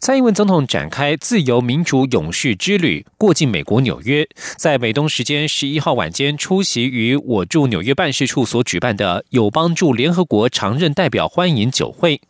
蔡英文总统展开自由民主勇士之旅，过境美国纽约，在美东时间十一号晚间出席于我驻纽约办事处所举办的友邦驻联合国常任代表欢迎酒会。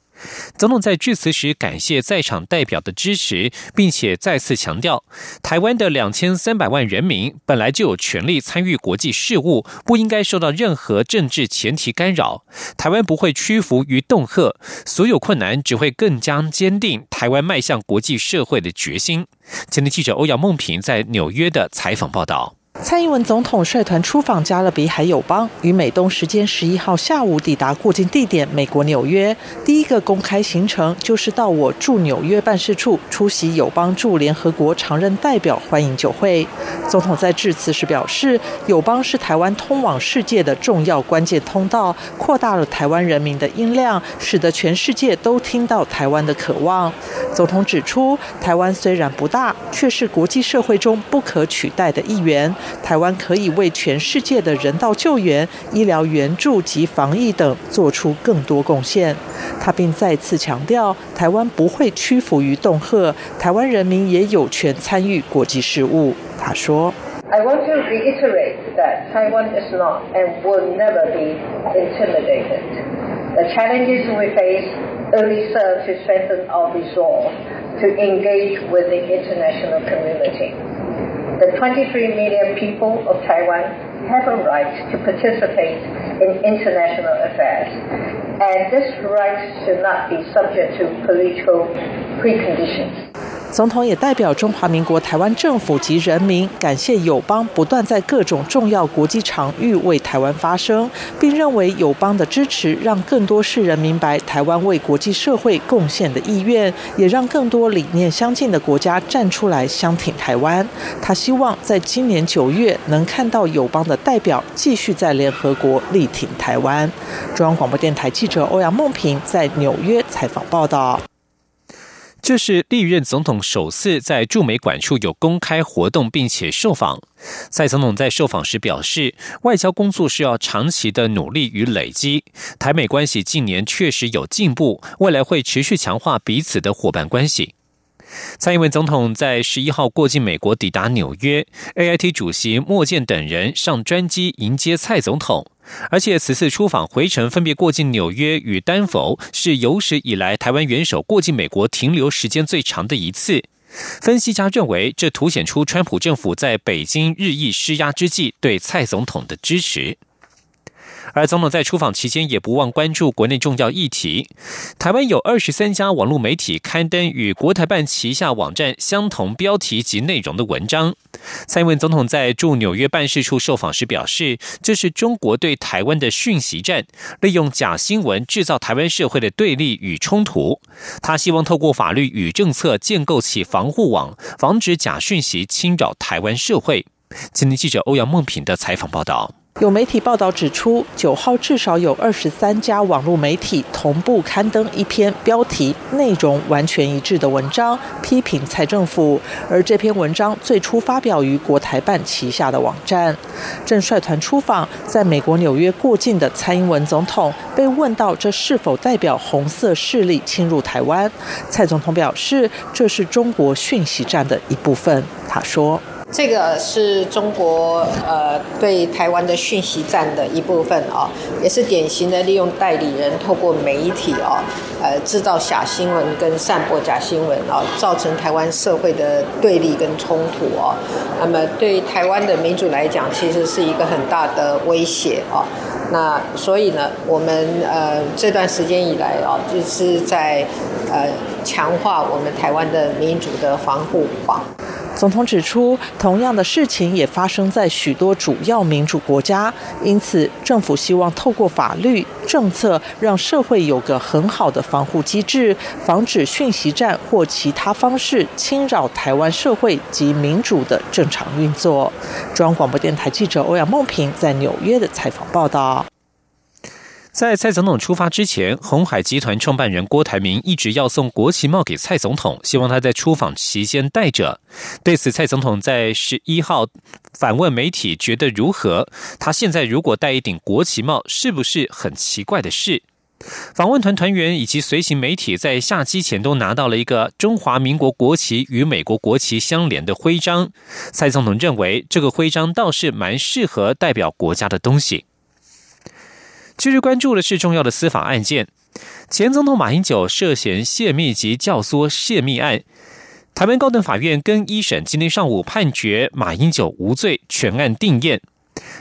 总统在致辞时感谢在场代表的支持，并且再次强调，台湾的两千三百万人民本来就有权利参与国际事务，不应该受到任何政治前提干扰。台湾不会屈服于恫吓，所有困难只会更加坚定台湾迈向国际社会的决心。前天记者欧阳梦平在纽约的采访报道。蔡英文总统率团出访加勒比海友邦，于美东时间十一号下午抵达过境地点美国纽约。第一个公开行程就是到我驻纽约办事处出席友邦驻联合国常任代表欢迎酒会。总统在致辞时表示，友邦是台湾通往世界的重要关键通道，扩大了台湾人民的音量，使得全世界都听到台湾的渴望。总统指出，台湾虽然不大，却是国际社会中不可取代的一员。台湾可以为全世界的人道救援、医疗援助及防疫等做出更多贡献。他并再次强调，台湾不会屈服于恫吓，台湾人民也有权参与国际事务。他说：“I want to reiterate that Taiwan is not and will never be intimidated. The challenges we face only serve to strengthen our resolve to engage with the international community.” The 23 million people of Taiwan have a right to participate in international affairs, and this right should not be subject to political preconditions. 总统也代表中华民国台湾政府及人民，感谢友邦不断在各种重要国际场域为台湾发声，并认为友邦的支持让更多世人明白台湾为国际社会贡献的意愿，也让更多理念相近的国家站出来相挺台湾。他希望在今年九月能看到友邦的代表继续在联合国力挺台湾。中央广播电台记者欧阳梦平在纽约采访报道。这是历任总统首次在驻美馆处有公开活动，并且受访。蔡总统在受访时表示，外交工作是要长期的努力与累积。台美关系近年确实有进步，未来会持续强化彼此的伙伴关系。蔡英文总统在十一号过境美国，抵达纽约，A I T 主席莫健等人上专机迎接蔡总统。而且此次出访回程分别过境纽约与丹佛，是有史以来台湾元首过境美国停留时间最长的一次。分析家认为，这凸显出川普政府在北京日益施压之际对蔡总统的支持。而总统在出访期间也不忘关注国内重要议题。台湾有二十三家网络媒体刊登与国台办旗下网站相同标题及内容的文章。蔡英文总统在驻纽约办事处受访时表示，这是中国对台湾的讯息战，利用假新闻制造台湾社会的对立与冲突。他希望透过法律与政策建构起防护网，防止假讯息侵扰台湾社会。今天记者欧阳梦平的采访报道。有媒体报道指出，九号至少有二十三家网络媒体同步刊登一篇标题内容完全一致的文章，批评蔡政府。而这篇文章最初发表于国台办旗下的网站。正率团出访在美国纽约过境的蔡英文总统被问到这是否代表红色势力侵入台湾，蔡总统表示这是中国讯息战的一部分。他说。这个是中国呃对台湾的讯息站的一部分啊，也是典型的利用代理人透过媒体啊，呃制造假新闻跟散播假新闻啊，造成台湾社会的对立跟冲突啊。那么对台湾的民主来讲，其实是一个很大的威胁啊。那所以呢，我们呃这段时间以来啊，就是在呃强化我们台湾的民主的防护网。总统指出，同样的事情也发生在许多主要民主国家，因此政府希望透过法律政策，让社会有个很好的防护机制，防止讯息战或其他方式侵扰台湾社会及民主的正常运作。中央广播电台记者欧阳梦平在纽约的采访报道。在蔡总统出发之前，红海集团创办人郭台铭一直要送国旗帽给蔡总统，希望他在出访期间戴着。对此，蔡总统在十一号反问媒体，觉得如何？他现在如果戴一顶国旗帽，是不是很奇怪的事？访问团团员以及随行媒体在下机前都拿到了一个中华民国国旗与美国国旗相连的徽章。蔡总统认为，这个徽章倒是蛮适合代表国家的东西。近日关注的是重要的司法案件，前总统马英九涉嫌泄密及教唆泄密案，台湾高等法院跟一审今天上午判决马英九无罪，全案定验。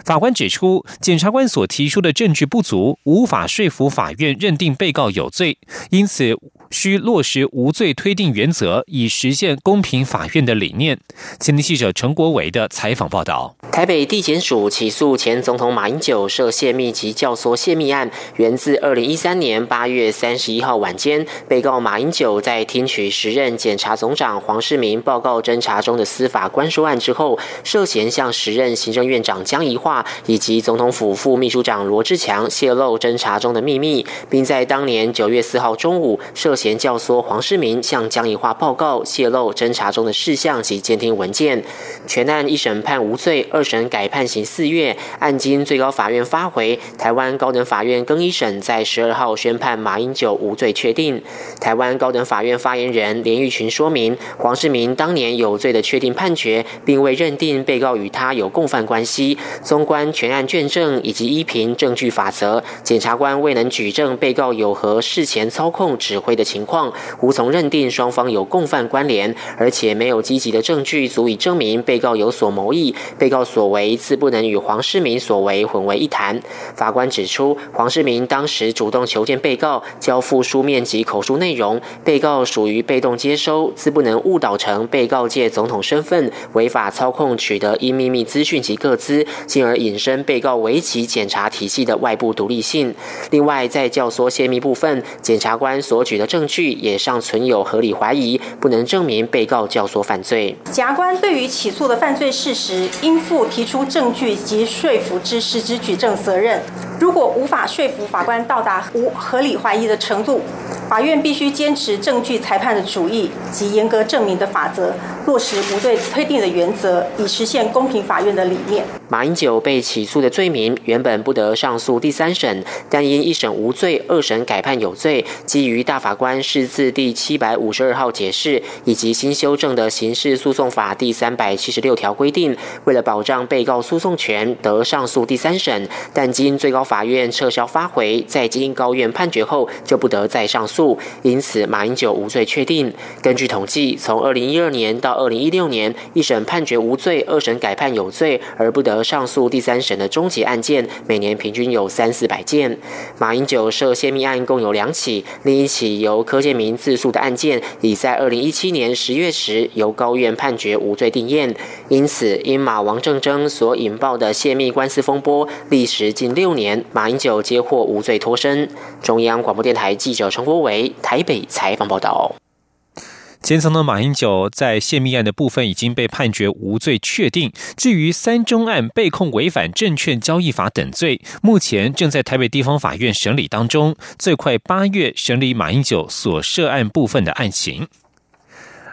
法官指出，检察官所提出的证据不足，无法说服法院认定被告有罪，因此。需落实无罪推定原则，以实现公平法院的理念。前天记者陈国伟的采访报道：台北地检署起诉前总统马英九涉泄密及教唆泄密案，源自二零一三年八月三十一号晚间，被告马英九在听取时任检察总长黄世明报告侦查中的司法官说案之后，涉嫌向时任行政院长江宜桦以及总统府副秘书长罗志强泄露侦查中的秘密，并在当年九月四号中午涉。嫌教唆黄世明向江宜桦报告泄露侦查中的事项及监听文件，全案一审判无罪，二审改判刑四月，案经最高法院发回，台湾高等法院更一审在十二号宣判马英九无罪确定。台湾高等法院发言人连玉群说明，黄世明当年有罪的确定判决，并未认定被告与他有共犯关系。综观全案卷证以及依凭证据法则，检察官未能举证被告有何事前操控指挥的。情况无从认定双方有共犯关联，而且没有积极的证据足以证明被告有所谋议，被告所为自不能与黄世明所为混为一谈。法官指出，黄世明当时主动求见被告，交付书面及口述内容，被告属于被动接收，自不能误导成被告借总统身份违法操控取得因秘密资讯及各资，进而引申被告围棋检察体系的外部独立性。另外，在教唆泄密部分，检察官所举的证。据也尚存有合理怀疑，不能证明被告教唆犯罪。检察官对于起诉的犯罪事实，应负提出证据及说服之实质举证责任。如果无法说服法官到达无合理怀疑的程度，法院必须坚持证据裁判的主义及严格证明的法则，落实无罪推定的原则，以实现公平法院的理念。马英九被起诉的罪名原本不得上诉第三审，但因一审无罪，二审改判有罪。基于大法官释字第七百五十二号解释以及新修正的刑事诉讼法第三百七十六条规定，为了保障被告诉讼权，得上诉第三审，但经最高法院撤销发回，在经高院判决后，就不得再上诉。因此，马英九无罪确定。根据统计，从二零一二年到二零一六年，一审判决无罪，二审改判有罪，而不得上诉第三审的终结案件，每年平均有三四百件。马英九涉泄密案共有两起，另一起由柯建明自诉的案件，已在二零一七年十月时由高院判决无罪定验。因此，因马王正争所引爆的泄密官司风波，历时近六年，马英九皆获无罪脱身。中央广播电台记者陈国伟台北采访报道。前总统马英九在泄密案的部分已经被判决无罪确定。至于三中案被控违反证券交易法等罪，目前正在台北地方法院审理当中，最快八月审理马英九所涉案部分的案情。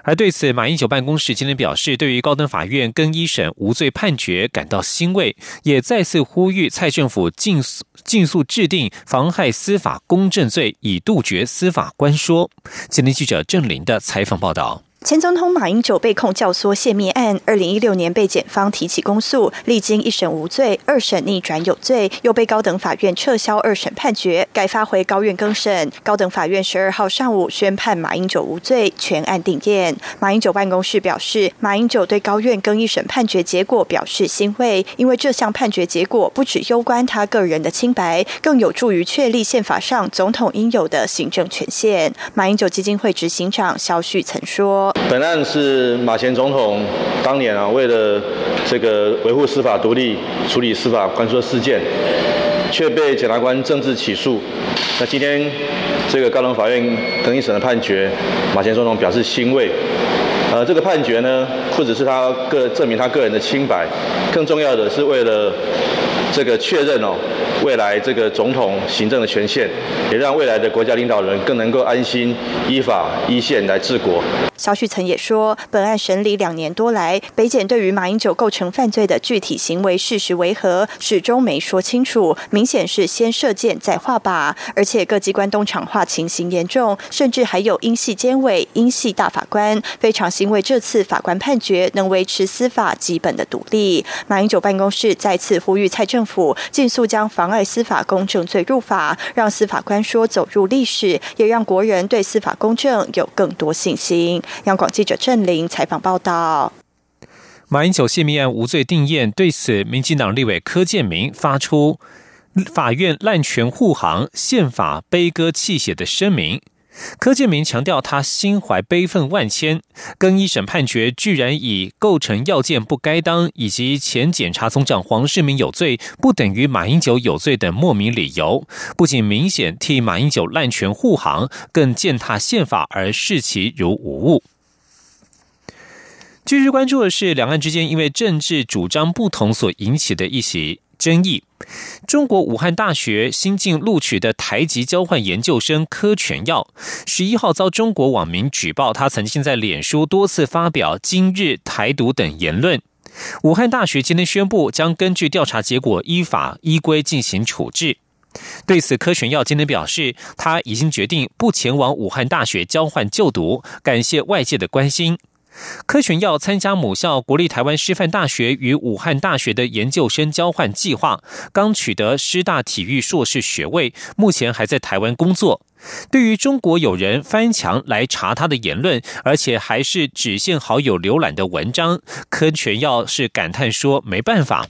而对此，马英九办公室今天表示，对于高等法院跟一审无罪判决感到欣慰，也再次呼吁蔡政府尽速尽速制定妨害司法公正罪，以杜绝司法官说。今天记者郑林的采访报道。前总统马英九被控教唆泄密案，二零一六年被检方提起公诉，历经一审无罪，二审逆转有罪，又被高等法院撤销二审判决，改发回高院更审。高等法院十二号上午宣判马英九无罪，全案定验。马英九办公室表示，马英九对高院更一审判决结果表示欣慰，因为这项判决结果不只攸关他个人的清白，更有助于确立宪法上总统应有的行政权限。马英九基金会执行长肖旭曾说。本案是马前总统当年啊，为了这个维护司法独立、处理司法官说事件，却被检察官政治起诉。那今天这个高等法院更一审的判决，马前总统表示欣慰。呃，这个判决呢，不只是他个证明他个人的清白，更重要的是为了这个确认哦。未来这个总统行政的权限，也让未来的国家领导人更能够安心依法依宪来治国。肖旭曾也说，本案审理两年多来，北检对于马英九构成犯罪的具体行为事实为何，始终没说清楚，明显是先射箭再画靶，而且各机关东厂化情形严重，甚至还有英系监委、英系大法官，非常欣慰这次法官判决能维持司法基本的独立。马英九办公室再次呼吁蔡政府，尽速将妨碍司法公正罪入法，让司法官说走入历史，也让国人对司法公正有更多信心。央广记者郑玲采访报道：马英九泄密案无罪定验，对此，民进党立委柯建明发出法院滥权护航、宪法悲歌泣血的声明。柯建明强调，他心怀悲愤万千，跟一审判决居然以构成要件不该当，以及前检察总长黄世明有罪，不等于马英九有罪等莫名理由，不仅明显替马英九滥权护航，更践踏宪法而视其如无物。继续关注的是，两岸之间因为政治主张不同所引起的一起争议。中国武汉大学新晋录取的台籍交换研究生柯全耀，十一号遭中国网民举报，他曾经在脸书多次发表“今日台独”等言论。武汉大学今天宣布，将根据调查结果依法依规进行处置。对此，柯全耀今天表示，他已经决定不前往武汉大学交换就读，感谢外界的关心。柯全耀参加母校国立台湾师范大学与武汉大学的研究生交换计划，刚取得师大体育硕士学位，目前还在台湾工作。对于中国有人翻墙来查他的言论，而且还是只限好友浏览的文章，柯全耀是感叹说：“没办法。”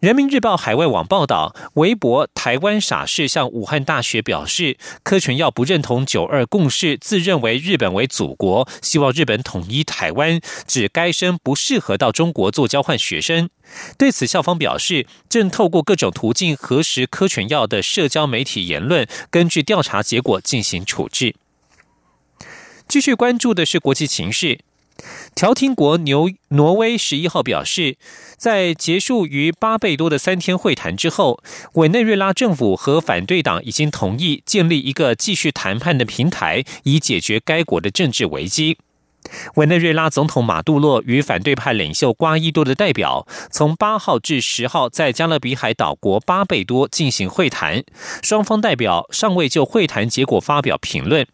人民日报海外网报道，微博台湾傻事向武汉大学表示，柯全耀不认同九二共识，自认为日本为祖国，希望日本统一台湾，指该生不适合到中国做交换学生。对此，校方表示，正透过各种途径核实柯全耀的社交媒体言论，根据调查结果进行处置。继续关注的是国际情势。调停国牛挪威十一号表示，在结束于巴贝多的三天会谈之后，委内瑞拉政府和反对党已经同意建立一个继续谈判的平台，以解决该国的政治危机。委内瑞拉总统马杜洛与反对派领袖瓜伊多的代表，从八号至十号在加勒比海岛国巴贝多进行会谈，双方代表尚未就会谈结果发表评论。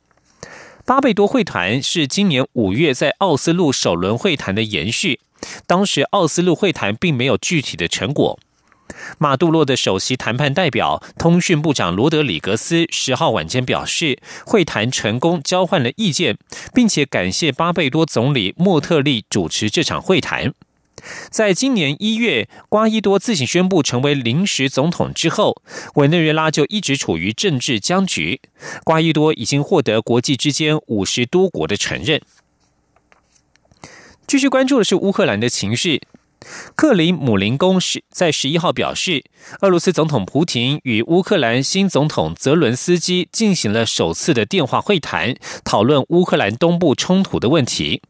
巴贝多会谈是今年五月在奥斯陆首轮会谈的延续，当时奥斯陆会谈并没有具体的成果。马杜洛的首席谈判代表、通讯部长罗德里格斯十号晚间表示，会谈成功交换了意见，并且感谢巴贝多总理莫特利主持这场会谈。在今年一月，瓜伊多自行宣布成为临时总统之后，委内瑞拉就一直处于政治僵局。瓜伊多已经获得国际之间五十多国的承认。继续关注的是乌克兰的情绪。克里姆林宫是在十一号表示，俄罗斯总统普京与乌克兰新总统泽伦斯基进行了首次的电话会谈，讨论乌克兰东部冲突的问题。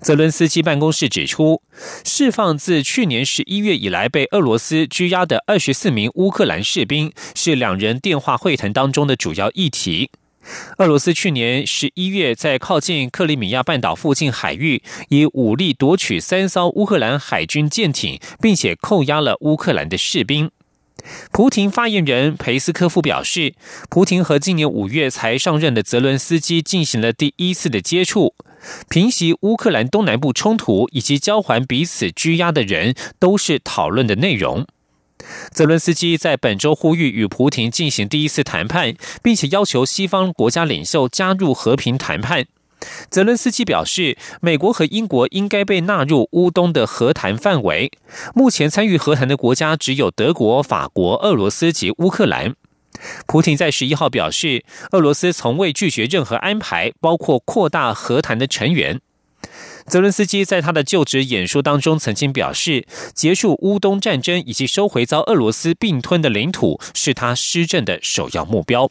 泽伦斯基办公室指出，释放自去年十一月以来被俄罗斯拘押的二十四名乌克兰士兵是两人电话会谈当中的主要议题。俄罗斯去年十一月在靠近克里米亚半岛附近海域以武力夺取三艘乌克兰海军舰艇，并且扣押了乌克兰的士兵。普廷发言人佩斯科夫表示，普廷和今年五月才上任的泽伦斯基进行了第一次的接触，平息乌克兰东南部冲突以及交还彼此拘押的人，都是讨论的内容。泽伦斯基在本周呼吁与普廷进行第一次谈判，并且要求西方国家领袖加入和平谈判。泽伦斯基表示，美国和英国应该被纳入乌东的和谈范围。目前参与和谈的国家只有德国、法国、俄罗斯及乌克兰。普京在十一号表示，俄罗斯从未拒绝任何安排，包括扩大和谈的成员。泽伦斯基在他的就职演说当中曾经表示，结束乌东战争以及收回遭俄罗斯并吞的领土是他施政的首要目标。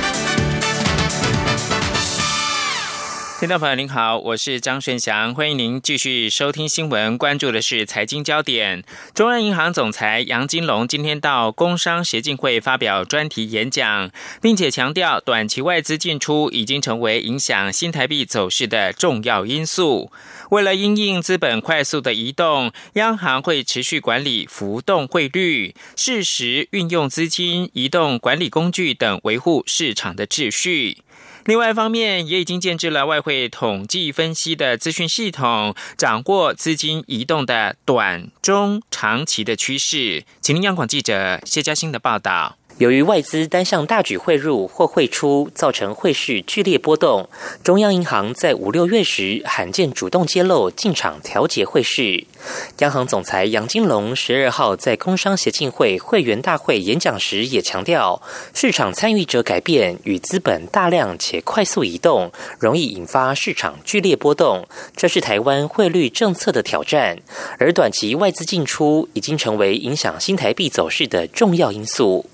听众朋友您好，我是张顺祥，欢迎您继续收听新闻，关注的是财经焦点。中央银行总裁杨金龙今天到工商协进会发表专题演讲，并且强调短期外资进出已经成为影响新台币走势的重要因素。为了因应资本快速的移动，央行会持续管理浮动汇率，适时运用资金移动管理工具等，维护市场的秩序。另外一方面，也已经建置了外汇统计分析的资讯系统，掌握资金移动的短、中、长期的趋势。请您央广记者谢嘉欣的报道。由于外资单向大举汇入或汇出，造成汇市剧烈波动，中央银行在五六月时罕见主动揭露进场调节汇市。央行总裁杨金龙十二号在工商协进会会员大会演讲时也强调，市场参与者改变与资本大量且快速移动，容易引发市场剧烈波动，这是台湾汇率政策的挑战。而短期外资进出已经成为影响新台币走势的重要因素。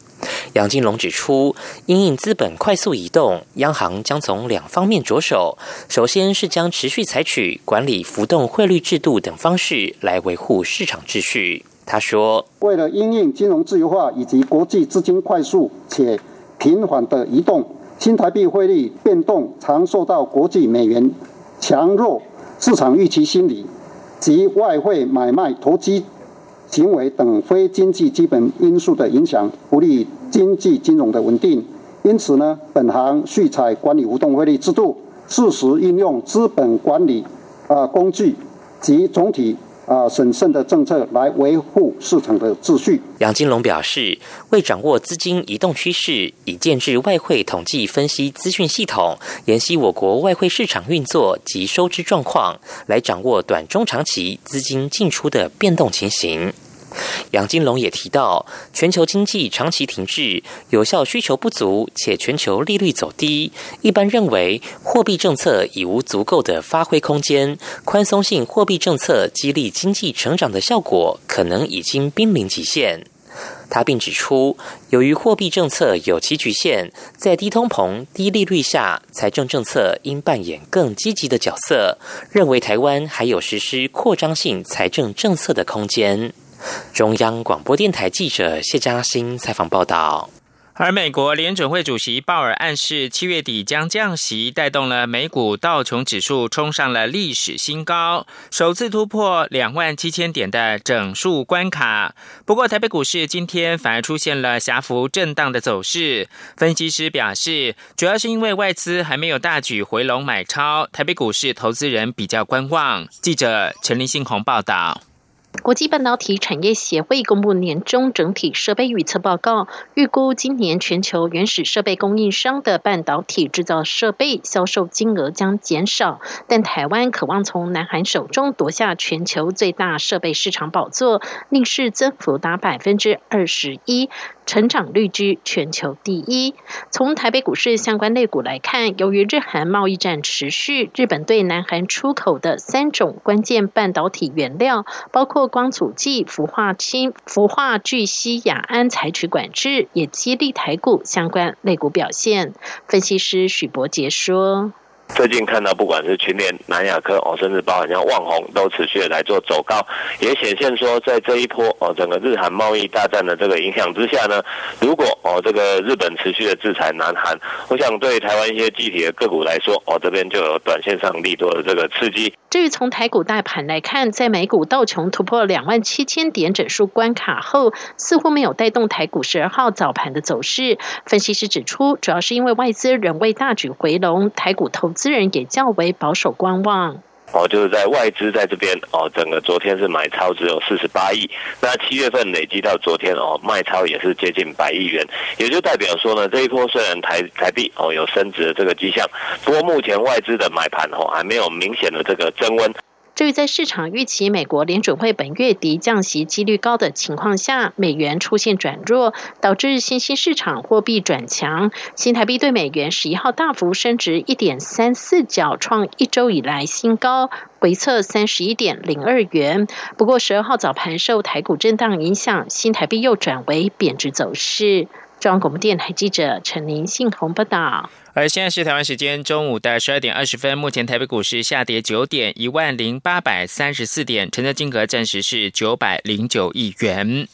杨金龙指出，因应资本快速移动，央行将从两方面着手。首先是将持续采取管理浮动汇率制度等方式来维护市场秩序。他说：“为了因应金融自由化以及国际资金快速且频繁的移动，新台币汇率变动常受到国际美元强弱、市场预期心理及外汇买卖投机。”行为等非经济基本因素的影响，不利经济金融的稳定。因此呢，本行续采管理浮动汇率制度，适时应用资本管理啊工具及总体啊审慎的政策来维护市场的秩序。杨金龙表示，为掌握资金移动趋势，已建制外汇统计分析资讯系统，研析我国外汇市场运作及收支状况，来掌握短中长期资金进出的变动情形。杨金龙也提到，全球经济长期停滞，有效需求不足，且全球利率走低，一般认为货币政策已无足够的发挥空间，宽松性货币政策激励经济成长的效果可能已经濒临极限。他并指出，由于货币政策有其局限，在低通膨、低利率下，财政政策应扮演更积极的角色，认为台湾还有实施扩张性财政政策的空间。中央广播电台记者谢嘉欣采访报道。而美国联准会主席鲍尔暗示七月底将降息，带动了美股道琼指数冲上了历史新高，首次突破两万七千点的整数关卡。不过，台北股市今天反而出现了狭幅震荡的走势。分析师表示，主要是因为外资还没有大举回笼买超，台北股市投资人比较观望。记者陈林信宏报道。国际半导体产业协会公布年终整体设备预测报告，预估今年全球原始设备供应商的半导体制造设备销售金额将减少，但台湾渴望从南韩手中夺下全球最大设备市场宝座，逆势增幅达百分之二十一。成长率居全球第一。从台北股市相关类股来看，由于日韩贸易战持续，日本对南韩出口的三种关键半导体原料，包括光阻剂、氟化氢、氟化聚烯亚胺采取管制，也激励台股相关类股表现。分析师许博杰说。最近看到不管是群联、南亚科哦，甚至包含像旺宏，都持续的来做走高，也显现说在这一波哦整个日韩贸易大战的这个影响之下呢，如果哦这个日本持续的制裁南韩，我想对台湾一些具体的个股来说哦这边就有短线上利多的这个刺激。至于从台股大盘来看，在美股道琼突破两万七千点整数关卡后，似乎没有带动台股十二号早盘的走势。分析师指出，主要是因为外资仍未大举回笼，台股投资人也较为保守观望。哦，就是在外资在这边哦，整个昨天是买超只有四十八亿，那七月份累积到昨天哦，卖超也是接近百亿元，也就代表说呢，这一波虽然台台币哦有升值的这个迹象，不过目前外资的买盘哦还没有明显的这个增温。至于在市场预期美国联准会本月底降息几率高的情况下，美元出现转弱，导致新兴市场货币转强，新台币对美元十一号大幅升值一点三四角，创一周以来新高，回测三十一点零二元。不过十二号早盘受台股震荡影响，新台币又转为贬值走势。中央广播电台记者陈林信宏报道。而现在是台湾时间中午的十二点二十分，目前台北股市下跌九点，一万零八百三十四点，成交金额暂时是九百零九亿元。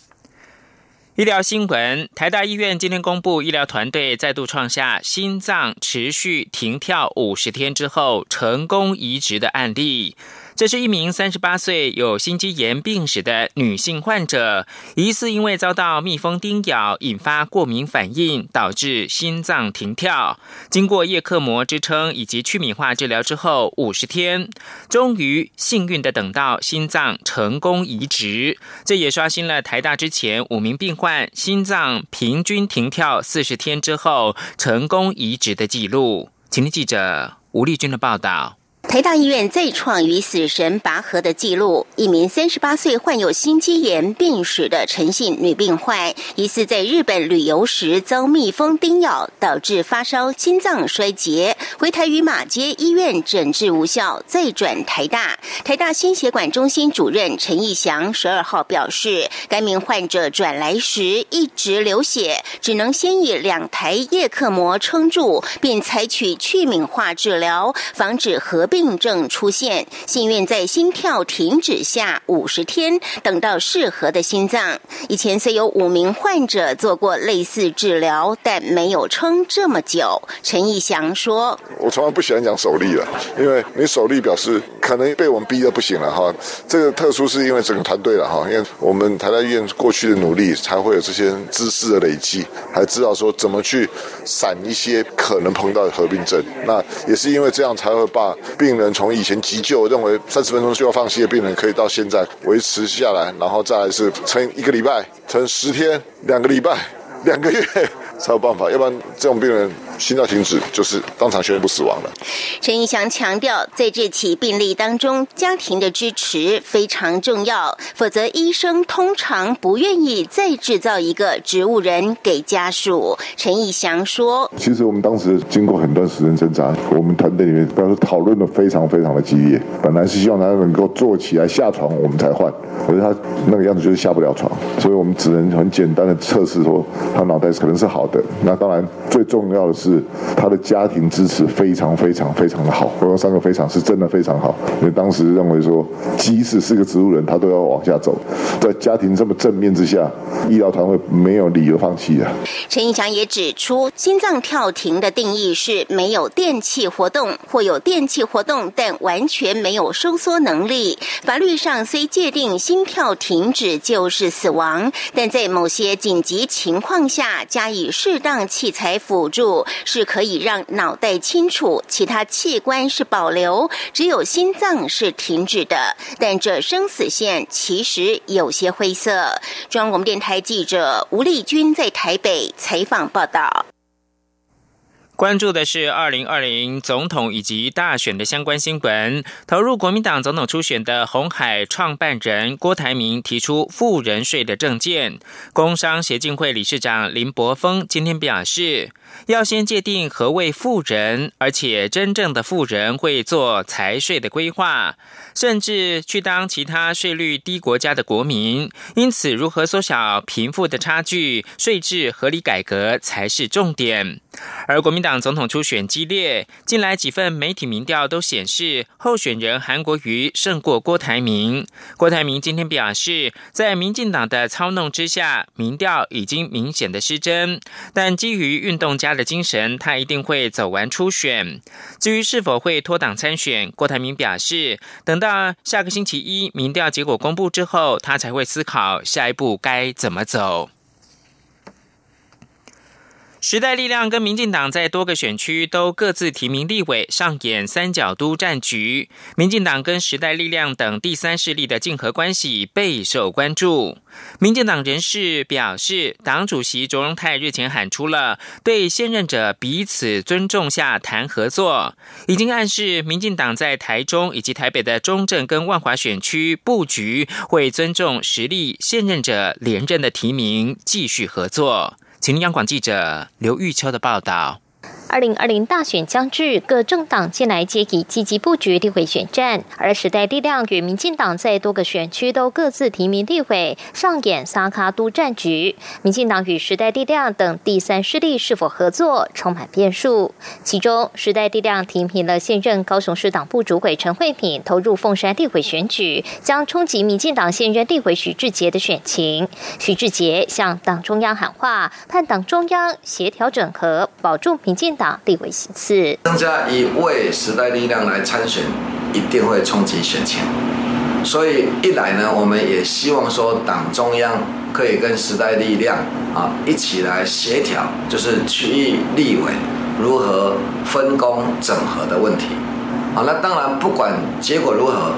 医疗新闻：台大医院今天公布，医疗团队再度创下心脏持续停跳五十天之后成功移植的案例。这是一名三十八岁有心肌炎病史的女性患者，疑似因为遭到蜜蜂叮咬，引发过敏反应，导致心脏停跳。经过叶克膜支撑以及去敏化治疗之后，五十天，终于幸运的等到心脏成功移植。这也刷新了台大之前五名病患心脏平均停跳四十天之后成功移植的记录。请听记者吴丽君的报道。台大医院再创与死神拔河的记录。一名三十八岁患有心肌炎病史的陈姓女病患，疑似在日本旅游时遭蜜蜂叮咬，导致发烧、心脏衰竭，回台于马街医院诊治无效，再转台大。台大心血管中心主任陈义祥十二号表示，该名患者转来时一直流血，只能先以两台叶克膜撑住，并采取去敏化治疗，防止合并。病症出现，幸运在心跳停止下五十天，等到适合的心脏。以前虽有五名患者做过类似治疗，但没有撑这么久。陈义祥说：“我从来不喜欢讲手力了，因为你手力表示可能被我们逼得不行了哈。这个特殊是因为整个团队了哈，因为我们台大医院过去的努力，才会有这些知识的累积，还知道说怎么去闪一些可能碰到的合并症。那也是因为这样才会把。”病病人从以前急救认为三十分钟就要放弃的病人，可以到现在维持下来，然后再来是撑一个礼拜，撑十天，两个礼拜，两个月。才有办法，要不然这种病人心跳停止就是当场宣布死亡了。陈义祥强调，在这起病例当中，家庭的支持非常重要，否则医生通常不愿意再制造一个植物人给家属。陈义祥说：“其实我们当时经过很段时间挣扎，我们团队里面，比方说讨论的非常非常的激烈。本来是希望他能够坐起来下床，我们才换，可是他那个样子就是下不了床，所以我们只能很简单的测试说，他脑袋可能是好的。”那当然，最重要的是是他的家庭支持非常非常非常的好。我用三个非常是真的非常好，因为当时认为说，即使是个植物人，他都要往下走。在家庭这么正面之下，医疗团队没有理由放弃啊。陈义强也指出，心脏跳停的定义是没有电气活动，或有电气活动但完全没有收缩能力。法律上虽界定心跳停止就是死亡，但在某些紧急情况下加以。适当器材辅助是可以让脑袋清楚，其他器官是保留，只有心脏是停止的。但这生死线其实有些灰色。中央广播电台记者吴丽君在台北采访报道。关注的是二零二零总统以及大选的相关新闻。投入国民党总统初选的红海创办人郭台铭提出富人税的政见。工商协进会理事长林柏峰今天表示。要先界定何谓富人，而且真正的富人会做财税的规划，甚至去当其他税率低国家的国民。因此，如何缩小贫富的差距，税制合理改革才是重点。而国民党。总统初选激烈，近来几份媒体民调都显示候选人韩国瑜胜过郭台铭。郭台铭今天表示，在民进党的操弄之下，民调已经明显的失真。但基于运动家的精神，他一定会走完初选。至于是否会脱党参选，郭台铭表示，等到下个星期一民调结果公布之后，他才会思考下一步该怎么走。时代力量跟民进党在多个选区都各自提名立委，上演三角都战局。民进党跟时代力量等第三势力的竞合关系备受关注。民进党人士表示，党主席卓荣泰日前喊出了对现任者彼此尊重下谈合作，已经暗示民进党在台中以及台北的中正跟万华选区布局会尊重实力现任者连任的提名，继续合作。请央广记者刘玉秋的报道。二零二零大选将至，各政党近来皆已积极布局立委选战，而时代力量与民进党在多个选区都各自提名立委，上演沙卡都战局。民进党与时代力量等第三势力是否合作，充满变数。其中，时代力量提名了现任高雄市党部主委陈慧敏投入凤山立委选举，将冲击民进党现任立委许志杰的选情。许志杰向党中央喊话，盼党中央协调整合，保住民进党。立委席次增加一位时代力量来参选，一定会冲击选情。所以一来呢，我们也希望说党中央可以跟时代力量啊一起来协调，就是区域立委如何分工整合的问题。好，那当然不管结果如何，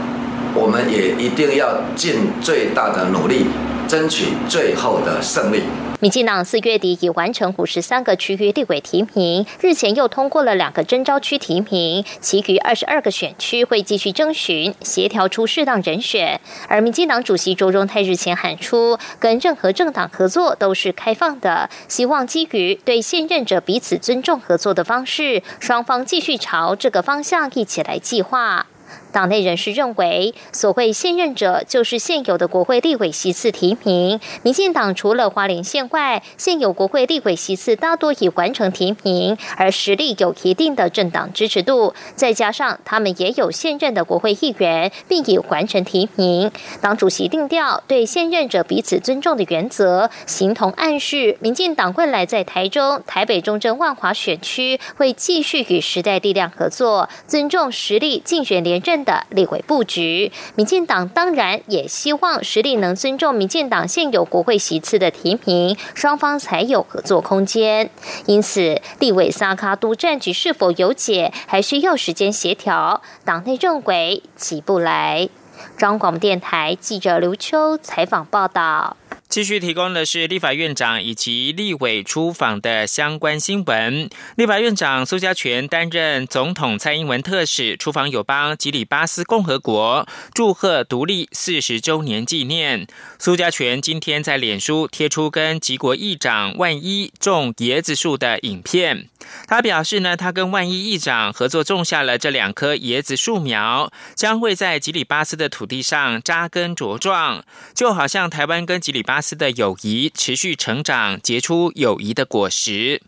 我们也一定要尽最大的努力，争取最后的胜利。民进党四月底已完成五十三个区域立委提名，日前又通过了两个征召区提名，其余二十二个选区会继续征询，协调出适当人选。而民进党主席周荣泰日前喊出，跟任何政党合作都是开放的，希望基于对现任者彼此尊重合作的方式，双方继续朝这个方向一起来计划。党内人士认为，所谓现任者就是现有的国会立委席次提名。民进党除了花莲县外，现有国会立委席次大多已完成提名，而实力有一定的政党支持度，再加上他们也有现任的国会议员，并已完成提名。党主席定调对现任者彼此尊重的原则，形同暗示，民进党未来在台中、台北中正、万华选区会继续与时代力量合作，尊重实力竞选联连任。的立委布局，民进党当然也希望实力能尊重民进党现有国会席次的提名，双方才有合作空间。因此，立委萨卡都战局是否有解，还需要时间协调。党内认为起不来。中广电台记者刘秋采访报道。继续提供的是立法院长以及立委出访的相关新闻。立法院长苏家全担任总统蔡英文特使，出访友邦吉里巴斯共和国，祝贺独立四十周年纪念。苏家全今天在脸书贴出跟吉国议长万一种椰子树的影片。他表示呢，他跟万一议长合作种下了这两棵椰子树苗，将会在吉里巴斯的土地上扎根茁壮，就好像台湾跟吉里巴巴斯的友谊持续成长，结出友谊的果实。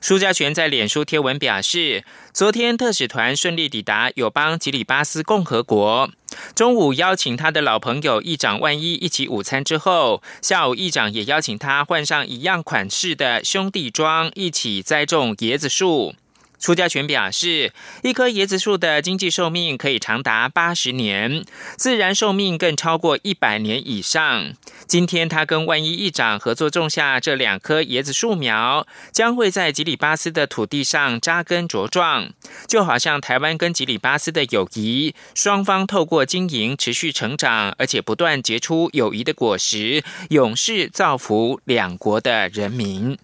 苏家全在脸书贴文表示，昨天特使团顺利抵达友邦吉里巴斯共和国，中午邀请他的老朋友议长万一一起午餐之后，下午议长也邀请他换上一样款式的兄弟装，一起栽种椰子树。苏家全表示，一棵椰子树的经济寿命可以长达八十年，自然寿命更超过一百年以上。今天他跟万一议长合作种下这两棵椰子树苗，将会在吉里巴斯的土地上扎根茁壮，就好像台湾跟吉里巴斯的友谊，双方透过经营持续成长，而且不断结出友谊的果实，永世造福两国的人民。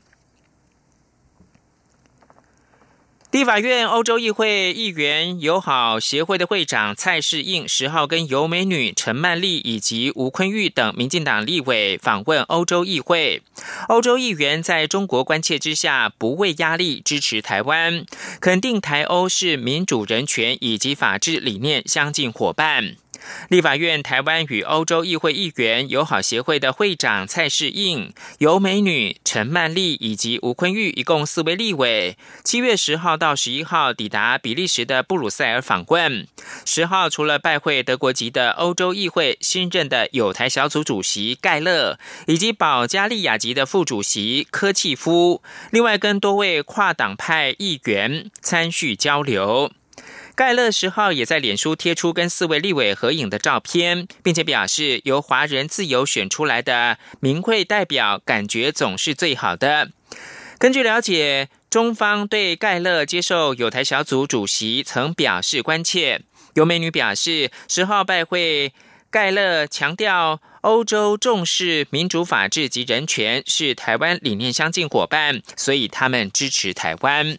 立法院欧洲议会议员友好协会的会长蔡世应十号跟尤美女陈曼丽以及吴坤玉等民进党立委访问欧洲议会。欧洲议员在中国关切之下，不畏压力支持台湾，肯定台欧是民主人权以及法治理念相近伙伴。立法院台湾与欧洲议会议员友好协会的会长蔡世应、尤美女、陈曼丽以及吴坤玉，一共四位立委，七月十号到十一号抵达比利时的布鲁塞尔访问。十号除了拜会德国籍的欧洲议会新任的友台小组主席盖勒，以及保加利亚籍的副主席科契夫，另外跟多位跨党派议员参叙交流。盖勒十号也在脸书贴出跟四位立委合影的照片，并且表示由华人自由选出来的名会代表，感觉总是最好的。根据了解，中方对盖勒接受友台小组主席曾表示关切。有美女表示，十号拜会盖勒，强调欧洲重视民主、法治及人权，是台湾理念相近伙伴，所以他们支持台湾。